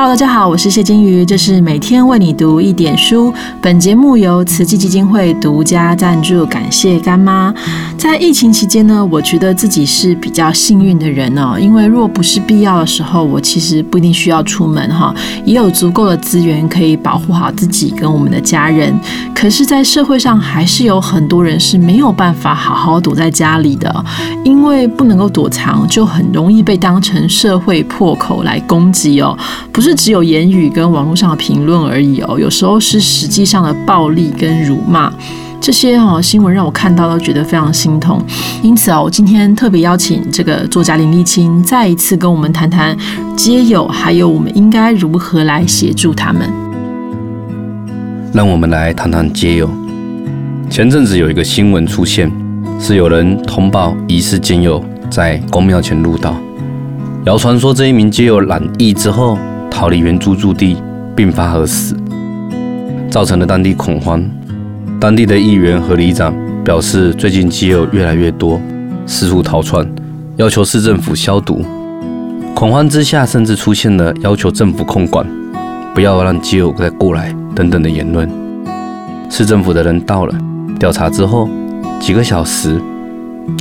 Hello，大家好，我是谢金鱼，这是每天为你读一点书。本节目由慈济基金会独家赞助，感谢干妈。在疫情期间呢，我觉得自己是比较幸运的人哦，因为若不是必要的时候，我其实不一定需要出门哈，也有足够的资源可以保护好自己跟我们的家人。可是，在社会上还是有很多人是没有办法好好躲在家里的，因为不能够躲藏，就很容易被当成社会破口来攻击哦，不是。是只有言语跟网络上的评论而已哦，有时候是实际上的暴力跟辱骂，这些哦新闻让我看到都觉得非常心痛。因此哦，我今天特别邀请这个作家林立清再一次跟我们谈谈街友，还有我们应该如何来协助他们。让我们来谈谈街友。前阵子有一个新闻出现，是有人通报疑似街友在公庙前入道，谣传说这一名街友染疫之后。逃离原住住地，并发而死，造成了当地恐慌。当地的议员和里长表示，最近基友越来越多，四处逃窜，要求市政府消毒。恐慌之下，甚至出现了要求政府控管，不要让基友再过来等等的言论。市政府的人到了，调查之后，几个小时，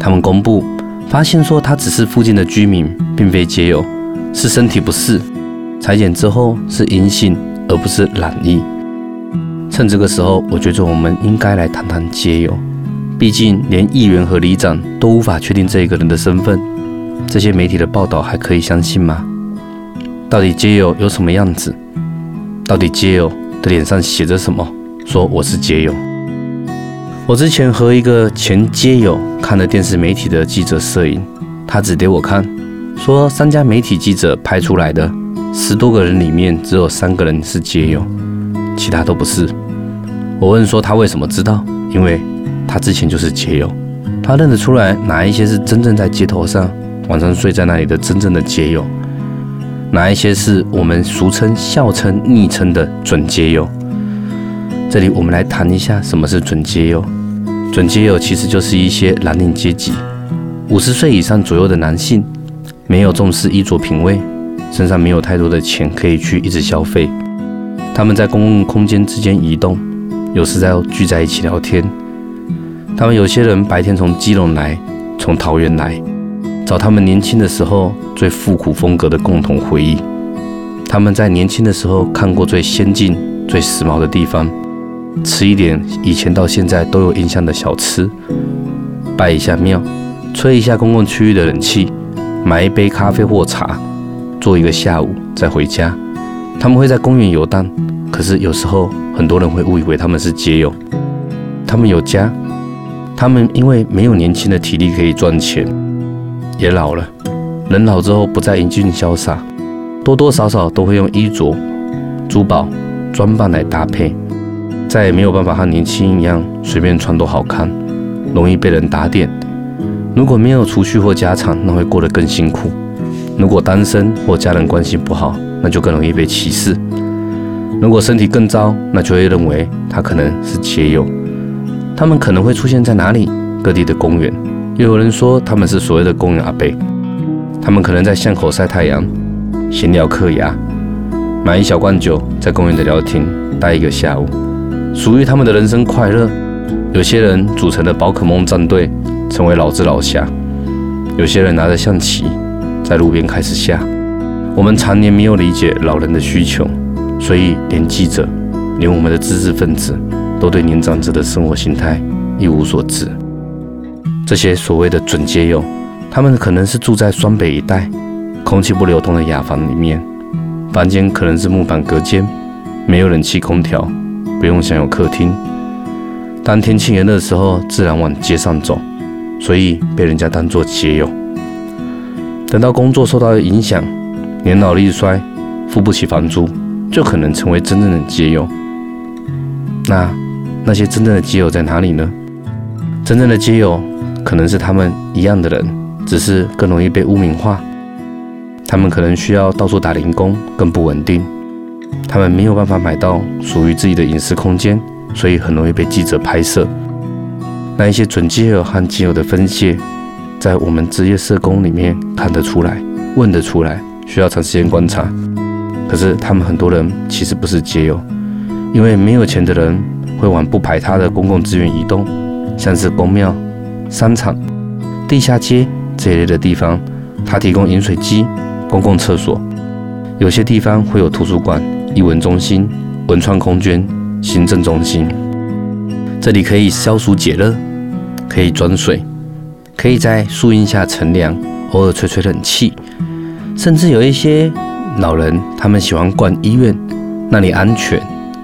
他们公布发现说，他只是附近的居民，并非街友，是身体不适。裁剪之后是阴性，而不是染疫。趁这个时候，我觉得我们应该来谈谈街友。毕竟连议员和里长都无法确定这一个人的身份，这些媒体的报道还可以相信吗？到底街友有什么样子？到底街友的脸上写着什么？说我是街友。我之前和一个前街友看了电视媒体的记者摄影，他指给我看，说三家媒体记者拍出来的。十多个人里面只有三个人是街友，其他都不是。我问说他为什么知道？因为他之前就是街友，他认得出来哪一些是真正在街头上晚上睡在那里的真正的街友，哪一些是我们俗称、笑称、昵称的准街友。这里我们来谈一下什么是准街友。准街友其实就是一些蓝领阶级，五十岁以上左右的男性，没有重视衣着品味。身上没有太多的钱可以去一直消费，他们在公共空间之间移动，有时在聚在一起聊天。他们有些人白天从基隆来，从桃园来，找他们年轻的时候最复古风格的共同回忆。他们在年轻的时候看过最先进、最时髦的地方，吃一点以前到现在都有印象的小吃，拜一下庙，吹一下公共区域的冷气，买一杯咖啡或茶。做一个下午再回家，他们会在公园游荡。可是有时候很多人会误以为他们是街友，他们有家，他们因为没有年轻的体力可以赚钱，也老了。人老之后不再英俊潇洒，多多少少都会用衣着、珠宝、装扮来搭配，再也没有办法和年轻一样随便穿都好看，容易被人打点。如果没有储蓄或家产，那会过得更辛苦。如果单身或家人关系不好，那就更容易被歧视。如果身体更糟，那就会认为他可能是街友。他们可能会出现在哪里？各地的公园。又有人说他们是所谓的公园阿伯。他们可能在巷口晒太阳、闲聊嗑牙，买一小罐酒，在公园的聊天待一个下午，属于他们的人生快乐。有些人组成了宝可梦战队，成为老子老侠。有些人拿着象棋。在路边开始下，我们常年没有理解老人的需求，所以连记者，连我们的知识分子，都对年长者的生活形态一无所知。这些所谓的准街友，他们可能是住在双北一带，空气不流通的雅房里面，房间可能是木板隔间，没有冷气空调，不用享有客厅。当天气炎热的时候，自然往街上走，所以被人家当作街友。等到工作受到影响，年老力衰，付不起房租，就可能成为真正的街友。那那些真正的街友在哪里呢？真正的街友可能是他们一样的人，只是更容易被污名化。他们可能需要到处打零工，更不稳定。他们没有办法买到属于自己的隐私空间，所以很容易被记者拍摄。那一些准基友和基友的分界。在我们职业社工里面看得出来，问得出来，需要长时间观察。可是他们很多人其实不是街友，因为没有钱的人会往不排他的公共资源移动，像是公庙、商场、地下街这一类的地方，它提供饮水机、公共厕所，有些地方会有图书馆、艺文中心、文创空间、行政中心，这里可以消暑解热，可以装水，可以在树荫下乘凉，偶尔吹吹冷气，甚至有一些。老人他们喜欢逛医院，那里安全，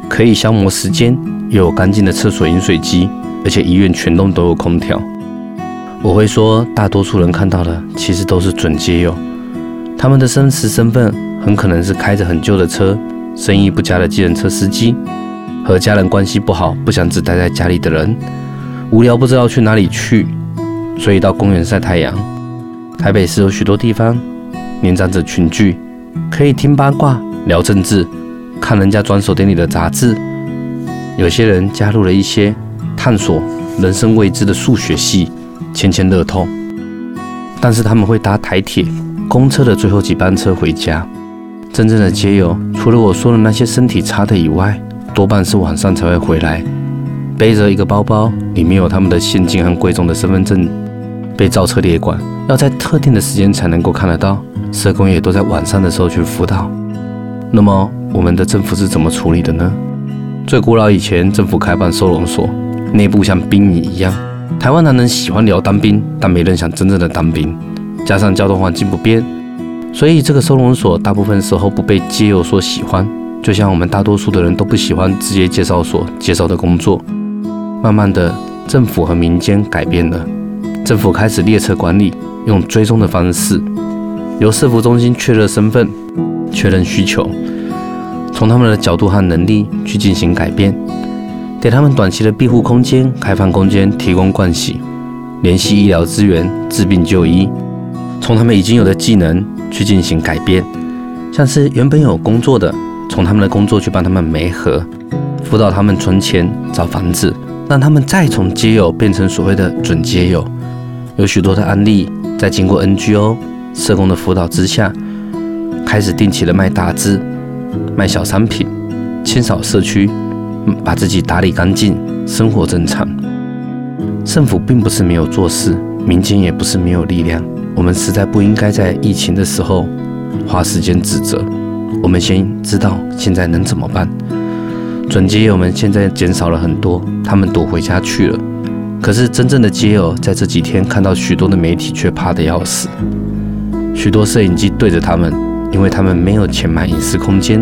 可以消磨时间，又有干净的厕所、饮水机，而且医院全栋都有空调。我会说，大多数人看到的其实都是准街友，他们的真实身份很可能是开着很旧的车、生意不佳的计程车司机，和家人关系不好、不想只待在家里的人，无聊不知道去哪里去，所以到公园晒太阳。台北市有许多地方，年长者群聚。可以听八卦、聊政治、看人家转手店里的杂志。有些人加入了一些探索人生未知的数学系，签签乐透。但是他们会搭台铁、公车的最后几班车回家。真正的街友，除了我说的那些身体差的以外，多半是晚上才会回来，背着一个包包，里面有他们的现金和贵重的身份证，被造车列管，要在特定的时间才能够看得到。社工也都在晚上的时候去辅导。那么，我们的政府是怎么处理的呢？最古老以前，政府开办收容所，内部像兵营一样。台湾男人喜欢聊当兵，但没人想真正的当兵。加上交通环境不便，所以这个收容所大部分时候不被街友所喜欢。就像我们大多数的人都不喜欢职业介绍所介绍的工作。慢慢的，政府和民间改变了，政府开始列车管理，用追踪的方式。由社服中心确认身份、确认需求，从他们的角度和能力去进行改变，给他们短期的庇护空间、开放空间，提供盥洗、联系医疗资源、治病就医，从他们已经有的技能去进行改变，像是原本有工作的，从他们的工作去帮他们媒合，辅导他们存钱、找房子，让他们再从街友变成所谓的准街友。有许多的案例，在经过 NGO。社工的辅导之下，开始定期的卖大资、卖小商品、清扫社区，把自己打理干净，生活正常。政府并不是没有做事，民间也不是没有力量。我们实在不应该在疫情的时候花时间指责。我们先知道现在能怎么办。准街友们现在减少了很多，他们躲回家去了。可是真正的街友在这几天看到许多的媒体，却怕得要死。许多摄影机对着他们，因为他们没有钱买隐私空间。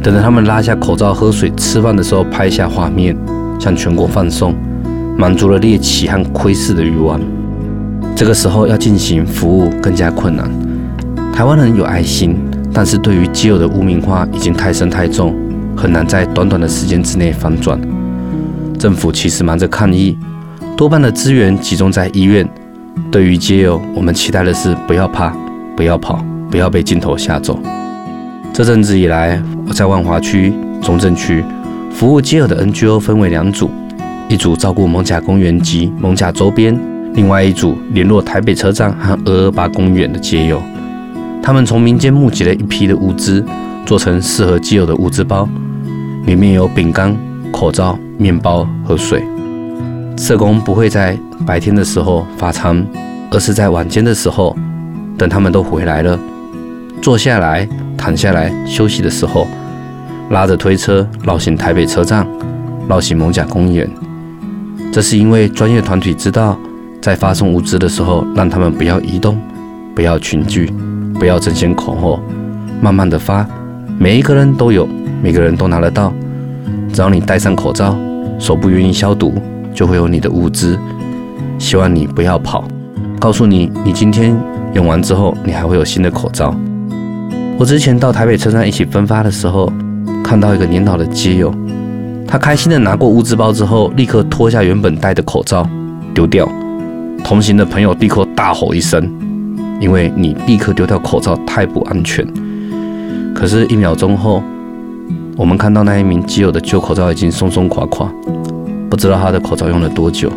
等着他们拉下口罩、喝水、吃饭的时候，拍下画面，向全国放送，满足了猎奇和窥视的欲望。这个时候要进行服务更加困难。台湾人有爱心，但是对于基友的污名化已经太深太重，很难在短短的时间之内反转。政府其实忙着抗疫，多半的资源集中在医院。对于街友，我们期待的是不要怕，不要跑，不要被镜头吓走。这阵子以来，我在万华区、中正区服务街友的 NGO 分为两组，一组照顾蒙甲公园及蒙甲周边，另外一组联络台北车站和二二八公园的街友。他们从民间募集了一批的物资，做成适合街友的物资包，里面有饼干、口罩、面包和水。社工不会在白天的时候发餐，而是在晚间的时候，等他们都回来了，坐下来、躺下来休息的时候，拉着推车绕行台北车站，绕行蒙甲公园。这是因为专业团体知道，在发送物资的时候，让他们不要移动，不要群聚，不要争先恐后，慢慢的发，每一个人都有，每个人都拿得到。只要你戴上口罩，手不愿意消毒。就会有你的物资，希望你不要跑。告诉你，你今天用完之后，你还会有新的口罩。我之前到台北车站一起分发的时候，看到一个年老的基友，他开心的拿过物资包之后，立刻脱下原本戴的口罩丢掉。同行的朋友立刻大吼一声，因为你立刻丢掉口罩太不安全。可是，一秒钟后，我们看到那一名基友的旧口罩已经松松垮垮。不知道他的口罩用了多久。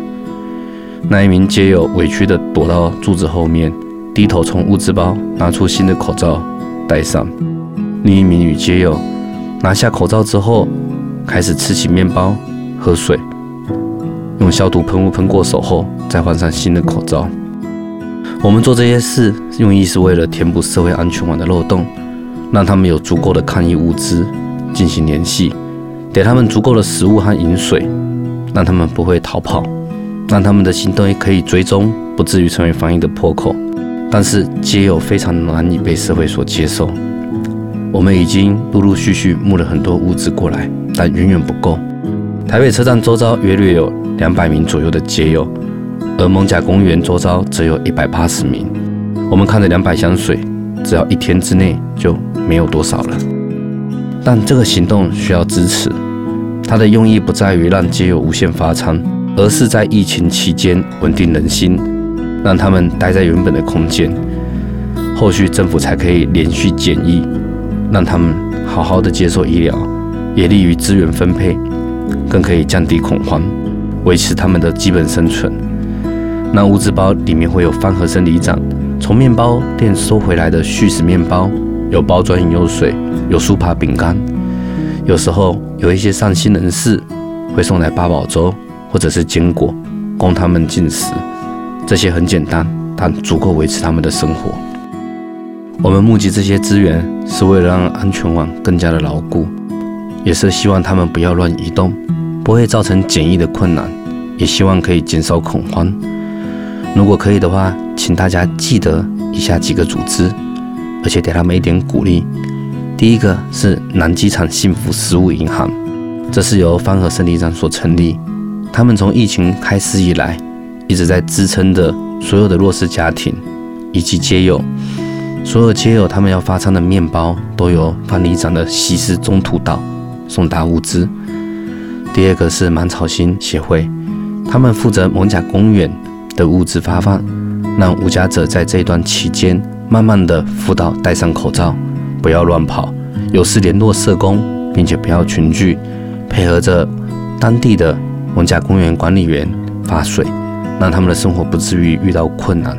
那一名街友委屈地躲到柱子后面，低头从物资包拿出新的口罩戴上。另一名女街友拿下口罩之后，开始吃起面包、喝水，用消毒喷雾喷过手后，再换上新的口罩。我们做这些事，用意是为了填补社会安全网的漏洞，让他们有足够的抗疫物资进行联系，给他们足够的食物和饮水，让他们不会逃跑，让他们的行动也可以追踪，不至于成为防疫的破口。但是，皆有非常难以被社会所接受。我们已经陆陆续续募了很多物资过来，但远远不够。台北车站周遭约略有两百名左右的街友。而蒙甲公园周遭只有一百八十名，我们看着两百箱水，只要一天之内就没有多少了。但这个行动需要支持，它的用意不在于让街友无限发餐，而是在疫情期间稳定人心，让他们待在原本的空间，后续政府才可以连续检疫，让他们好好的接受医疗，也利于资源分配，更可以降低恐慌，维持他们的基本生存。那物资包里面会有方盒生理长从面包店收回来的续食面包，有包装饮用水，有酥扒饼干，有时候有一些善心人士会送来八宝粥或者是坚果供他们进食。这些很简单，但足够维持他们的生活。我们募集这些资源是为了让安全网更加的牢固，也是希望他们不要乱移动，不会造成检疫的困难，也希望可以减少恐慌。如果可以的话，请大家记得以下几个组织，而且给他们一点鼓励。第一个是南机场幸福食物银行，这是由方和生理长所成立。他们从疫情开始以来，一直在支撑着所有的弱势家庭以及街友。所有街友他们要发餐的面包，都由方里长的西施中途岛送达物资。第二个是芒草心协会，他们负责蒙甲公园。的物资发放，让无家者在这段期间慢慢的辅导戴上口罩，不要乱跑，有事联络社工，并且不要群聚，配合着当地的文甲公园管理员发水，让他们的生活不至于遇到困难。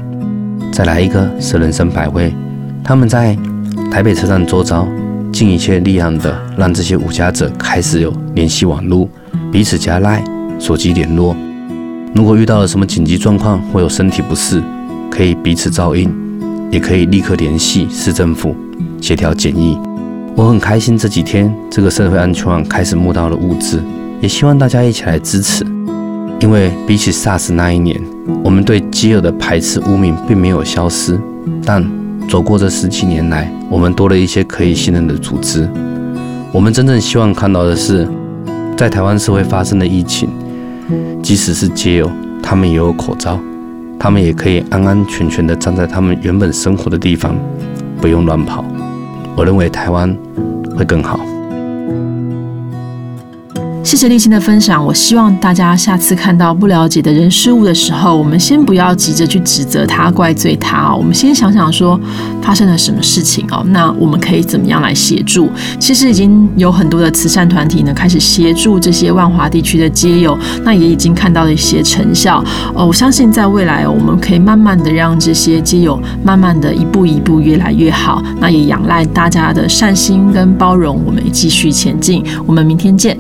再来一个是人生百味，他们在台北车站周遭尽一切力量的让这些无家者开始有联系网络，彼此加赖手机联络。如果遇到了什么紧急状况或有身体不适，可以彼此照应，也可以立刻联系市政府协调检疫。我很开心这几天这个社会安全网开始募到了物资，也希望大家一起来支持。因为比起 SARS 那一年，我们对饥饿的排斥污名并没有消失，但走过这十几年来，我们多了一些可以信任的组织。我们真正希望看到的是，在台湾社会发生的疫情。即使是街友，他们也有口罩，他们也可以安安全全地站在他们原本生活的地方，不用乱跑。我认为台湾会更好。谢谢立新的分享。我希望大家下次看到不了解的人事物的时候，我们先不要急着去指责他、怪罪他哦。我们先想想说发生了什么事情哦。那我们可以怎么样来协助？其实已经有很多的慈善团体呢，开始协助这些万华地区的街友，那也已经看到了一些成效哦。我相信在未来，我们可以慢慢的让这些街友慢慢的一步一步越来越好。那也仰赖大家的善心跟包容，我们继续前进。我们明天见。